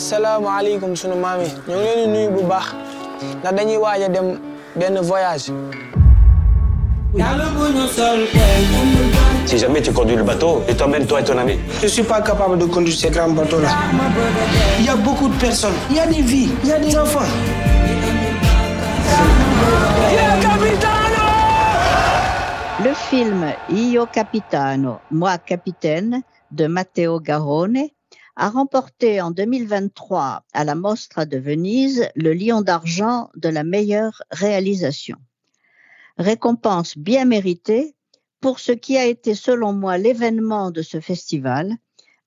asalaamaaleykum sunu maam yi ñu ngi leen di nuyu bu baax ndax dañuy waaj a dem benn voyage. Si jamais tu conduis le bateau, et t'emmènes toi et ton ami. Je suis pas capable de conduire ces grands bateaux-là. Il y a beaucoup de personnes, il y a des vies, il y a des enfants. Le film Io Capitano, Moi Capitaine de Matteo Garrone a remporté en 2023 à la Mostra de Venise le Lion d'argent de la meilleure réalisation. Récompense bien méritée pour ce qui a été selon moi l'événement de ce festival,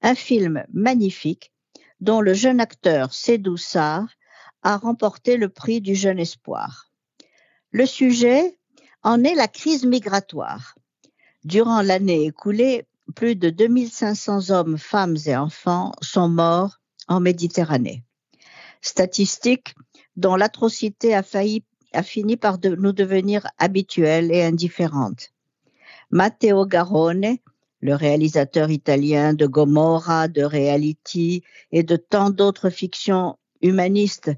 un film magnifique dont le jeune acteur Sédou Sarr a remporté le prix du jeune espoir. Le sujet en est la crise migratoire. Durant l'année écoulée, plus de 2500 hommes, femmes et enfants sont morts en Méditerranée. Statistique dont l'atrocité a, a fini par nous devenir habituelle et indifférente. Matteo Garrone, le réalisateur italien de Gomorra, de Reality et de tant d'autres fictions humanistes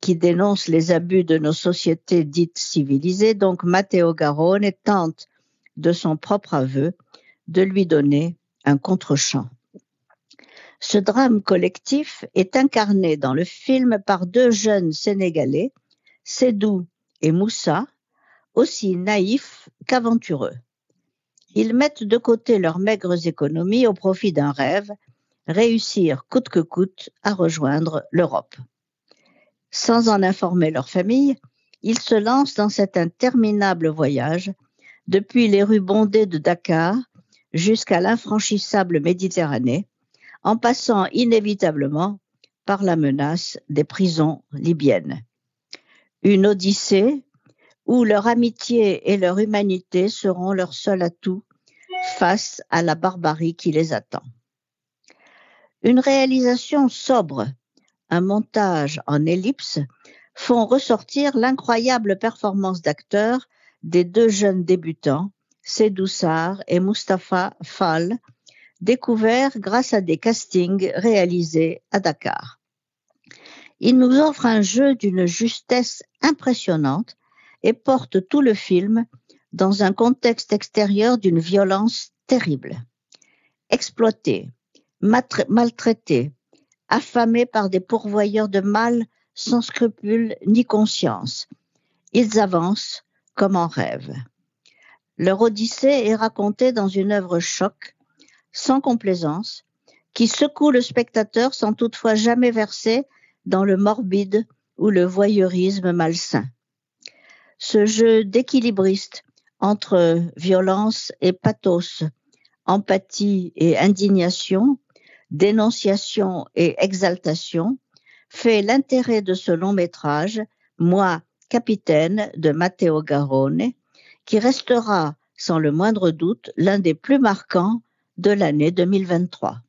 qui dénoncent les abus de nos sociétés dites civilisées, donc Matteo Garrone tente de son propre aveu de lui donner un contre-champ. Ce drame collectif est incarné dans le film par deux jeunes Sénégalais, Sédou et Moussa, aussi naïfs qu'aventureux. Ils mettent de côté leurs maigres économies au profit d'un rêve, réussir coûte que coûte à rejoindre l'Europe. Sans en informer leur famille, ils se lancent dans cet interminable voyage depuis les rues bondées de Dakar jusqu'à l'infranchissable Méditerranée, en passant inévitablement par la menace des prisons libyennes. Une odyssée où leur amitié et leur humanité seront leur seul atout face à la barbarie qui les attend. Une réalisation sobre, un montage en ellipse font ressortir l'incroyable performance d'acteurs des deux jeunes débutants, Sédou Sarr et Mustapha Fall, découverts grâce à des castings réalisés à Dakar. Il nous offre un jeu d'une justesse impressionnante et porte tout le film dans un contexte extérieur d'une violence terrible. Exploités, maltraités, affamés par des pourvoyeurs de mal sans scrupules ni conscience, ils avancent comme en rêve. Leur odyssée est racontée dans une œuvre choc, sans complaisance, qui secoue le spectateur sans toutefois jamais verser dans le morbide ou le voyeurisme malsain. Ce jeu d'équilibriste entre violence et pathos, empathie et indignation, dénonciation et exaltation, fait l'intérêt de ce long métrage, Moi, capitaine de Matteo Garrone, qui restera sans le moindre doute l'un des plus marquants de l'année 2023.